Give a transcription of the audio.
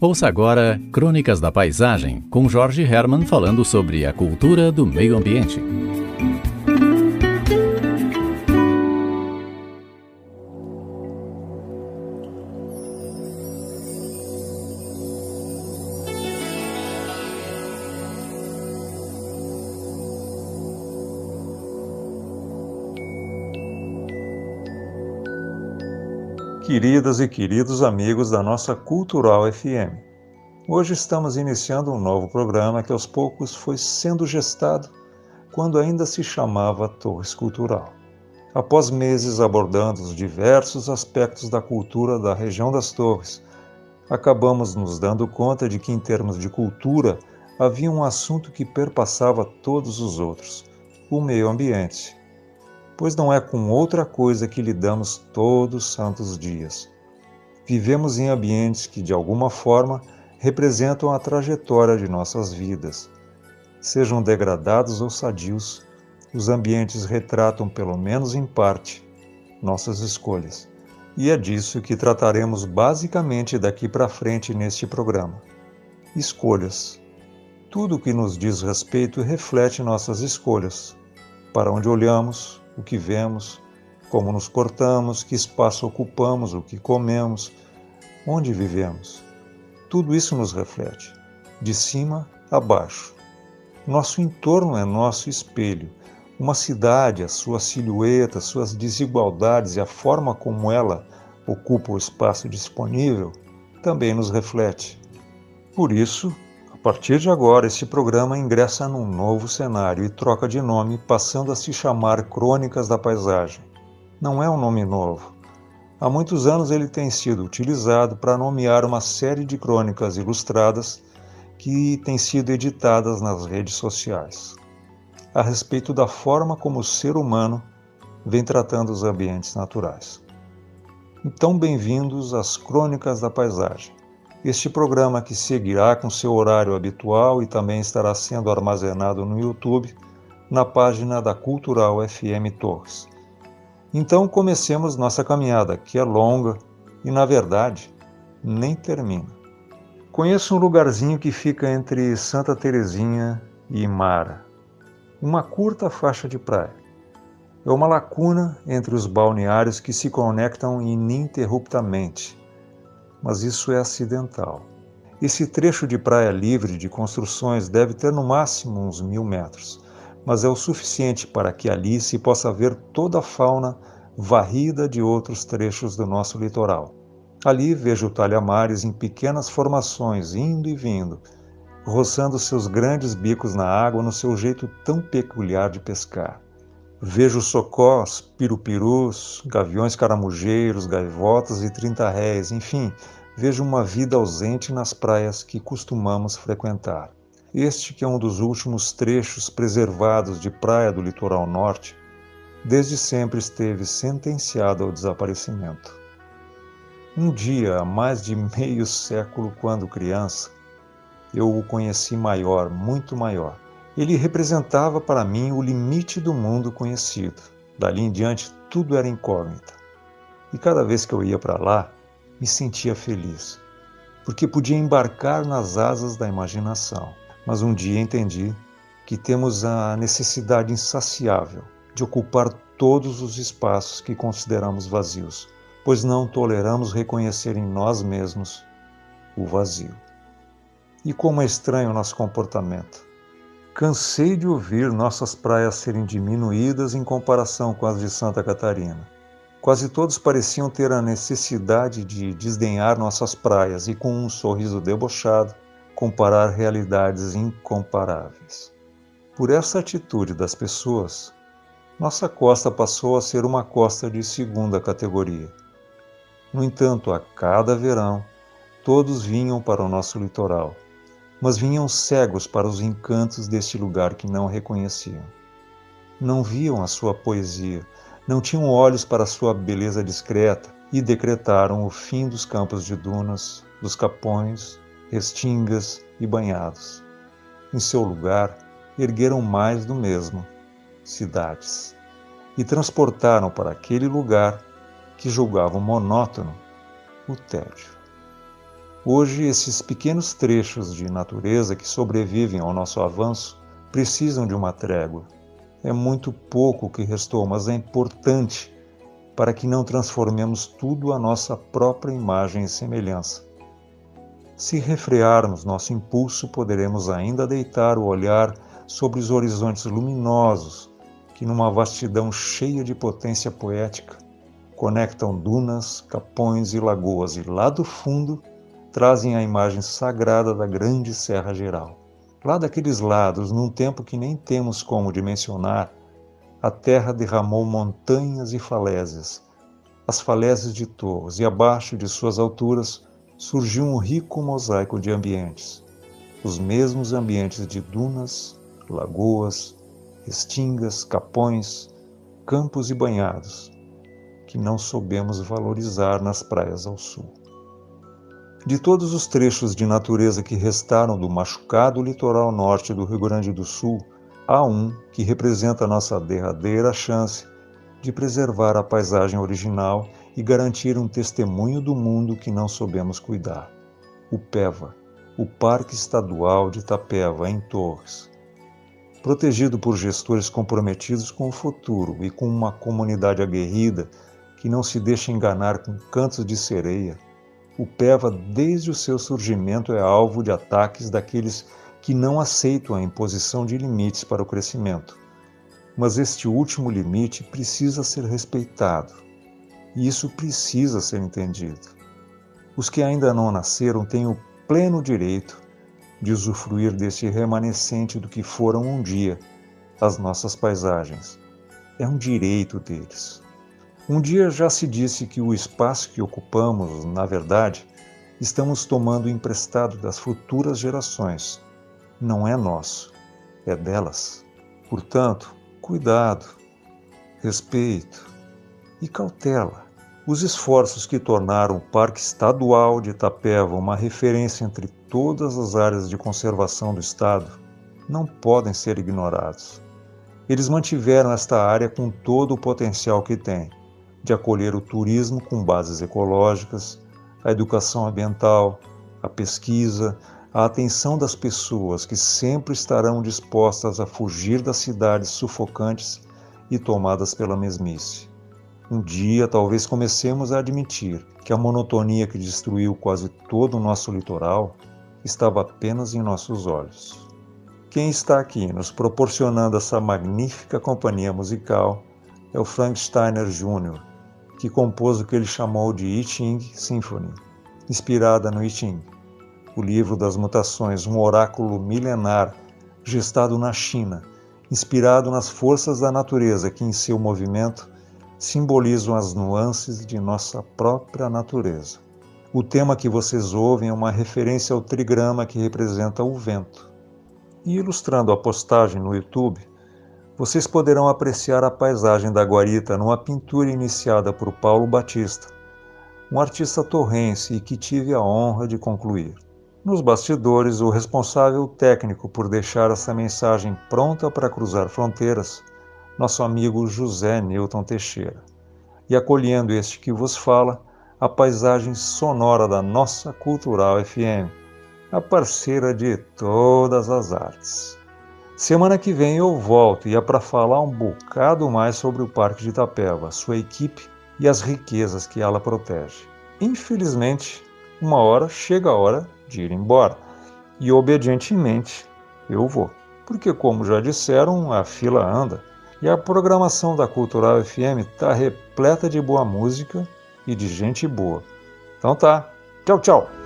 Ouça agora Crônicas da Paisagem, com Jorge Herman falando sobre a cultura do meio ambiente. Queridas e queridos amigos da nossa Cultural FM. Hoje estamos iniciando um novo programa que aos poucos foi sendo gestado quando ainda se chamava Torres Cultural. Após meses abordando os diversos aspectos da cultura da região das Torres, acabamos nos dando conta de que, em termos de cultura, havia um assunto que perpassava todos os outros: o meio ambiente pois não é com outra coisa que lidamos todos os santos dias. Vivemos em ambientes que, de alguma forma, representam a trajetória de nossas vidas. Sejam degradados ou sadios, os ambientes retratam, pelo menos em parte, nossas escolhas. E é disso que trataremos basicamente daqui para frente neste programa. Escolhas. Tudo o que nos diz respeito reflete nossas escolhas. Para onde olhamos, o que vemos, como nos cortamos, que espaço ocupamos, o que comemos, onde vivemos. Tudo isso nos reflete, de cima a baixo. Nosso entorno é nosso espelho. Uma cidade, a sua silhueta, suas desigualdades e a forma como ela ocupa o espaço disponível também nos reflete. Por isso, a partir de agora, este programa ingressa num novo cenário e troca de nome, passando a se chamar Crônicas da Paisagem. Não é um nome novo. Há muitos anos ele tem sido utilizado para nomear uma série de crônicas ilustradas que têm sido editadas nas redes sociais, a respeito da forma como o ser humano vem tratando os ambientes naturais. Então, bem-vindos às Crônicas da Paisagem. Este programa que seguirá com seu horário habitual e também estará sendo armazenado no YouTube, na página da Cultural FM Torres. Então comecemos nossa caminhada, que é longa e, na verdade, nem termina. Conheço um lugarzinho que fica entre Santa Terezinha e Imara, uma curta faixa de praia. É uma lacuna entre os balneários que se conectam ininterruptamente mas isso é acidental. Esse trecho de praia livre de construções deve ter no máximo uns mil metros, mas é o suficiente para que ali se possa ver toda a fauna varrida de outros trechos do nosso litoral. Ali vejo talhamares em pequenas formações indo e vindo, roçando seus grandes bicos na água no seu jeito tão peculiar de pescar. Vejo socós, pirupirus, gaviões caramujeiros, gaivotas e trinta-réis, enfim, vejo uma vida ausente nas praias que costumamos frequentar. Este que é um dos últimos trechos preservados de praia do litoral norte, desde sempre esteve sentenciado ao desaparecimento. Um dia, há mais de meio século, quando criança, eu o conheci maior, muito maior ele representava para mim o limite do mundo conhecido. Dali em diante, tudo era incógnita. E cada vez que eu ia para lá, me sentia feliz, porque podia embarcar nas asas da imaginação. Mas um dia entendi que temos a necessidade insaciável de ocupar todos os espaços que consideramos vazios, pois não toleramos reconhecer em nós mesmos o vazio. E como é estranho o nosso comportamento. Cansei de ouvir nossas praias serem diminuídas em comparação com as de Santa Catarina. Quase todos pareciam ter a necessidade de desdenhar nossas praias e, com um sorriso debochado, comparar realidades incomparáveis. Por essa atitude das pessoas, nossa costa passou a ser uma costa de segunda categoria. No entanto, a cada verão, todos vinham para o nosso litoral mas vinham cegos para os encantos deste lugar que não reconheciam. Não viam a sua poesia, não tinham olhos para a sua beleza discreta e decretaram o fim dos campos de dunas, dos capões, restingas e banhados. Em seu lugar, ergueram mais do mesmo, cidades, e transportaram para aquele lugar que julgavam monótono o tédio. Hoje, esses pequenos trechos de natureza que sobrevivem ao nosso avanço precisam de uma trégua. É muito pouco que restou, mas é importante para que não transformemos tudo à nossa própria imagem e semelhança. Se refrearmos nosso impulso, poderemos ainda deitar o olhar sobre os horizontes luminosos que, numa vastidão cheia de potência poética, conectam dunas, capões e lagoas e lá do fundo trazem a imagem sagrada da grande Serra Geral. Lá daqueles lados, num tempo que nem temos como dimensionar, a terra derramou montanhas e falésias, as falésias de torres, e abaixo de suas alturas surgiu um rico mosaico de ambientes, os mesmos ambientes de dunas, lagoas, restingas, capões, campos e banhados, que não soubemos valorizar nas praias ao sul. De todos os trechos de natureza que restaram do machucado litoral norte do Rio Grande do Sul, há um que representa nossa derradeira chance de preservar a paisagem original e garantir um testemunho do mundo que não soubemos cuidar. O PEVA, o Parque Estadual de Itapeva, em Torres. Protegido por gestores comprometidos com o futuro e com uma comunidade aguerrida que não se deixa enganar com cantos de sereia, o PEVA, desde o seu surgimento, é alvo de ataques daqueles que não aceitam a imposição de limites para o crescimento. Mas este último limite precisa ser respeitado e isso precisa ser entendido. Os que ainda não nasceram têm o pleno direito de usufruir deste remanescente do que foram um dia as nossas paisagens. É um direito deles. Um dia já se disse que o espaço que ocupamos, na verdade, estamos tomando emprestado das futuras gerações. Não é nosso, é delas. Portanto, cuidado, respeito, e cautela. Os esforços que tornaram o Parque Estadual de Itapeva uma referência entre todas as áreas de conservação do Estado não podem ser ignorados. Eles mantiveram esta área com todo o potencial que tem, de acolher o turismo com bases ecológicas, a educação ambiental, a pesquisa, a atenção das pessoas que sempre estarão dispostas a fugir das cidades sufocantes e tomadas pela mesmice. Um dia talvez comecemos a admitir que a monotonia que destruiu quase todo o nosso litoral estava apenas em nossos olhos. Quem está aqui nos proporcionando essa magnífica companhia musical é o Frank Steiner Jr., que compôs o que ele chamou de I Ching Symphony, inspirada no I Ching, o livro das mutações, um oráculo milenar gestado na China, inspirado nas forças da natureza que em seu movimento simbolizam as nuances de nossa própria natureza. O tema que vocês ouvem é uma referência ao trigrama que representa o vento. E ilustrando a postagem no YouTube, vocês poderão apreciar a paisagem da guarita numa pintura iniciada por Paulo Batista, um artista torrense e que tive a honra de concluir. Nos bastidores, o responsável técnico por deixar essa mensagem pronta para cruzar fronteiras nosso amigo José Newton Teixeira. E acolhendo este que vos fala, a paisagem sonora da nossa Cultural FM, a parceira de todas as artes. Semana que vem eu volto e é para falar um bocado mais sobre o Parque de Itapeva, sua equipe e as riquezas que ela protege. Infelizmente, uma hora chega a hora de ir embora e obedientemente eu vou, porque, como já disseram, a fila anda. E a programação da Cultural FM está repleta de boa música e de gente boa. Então tá. Tchau, tchau.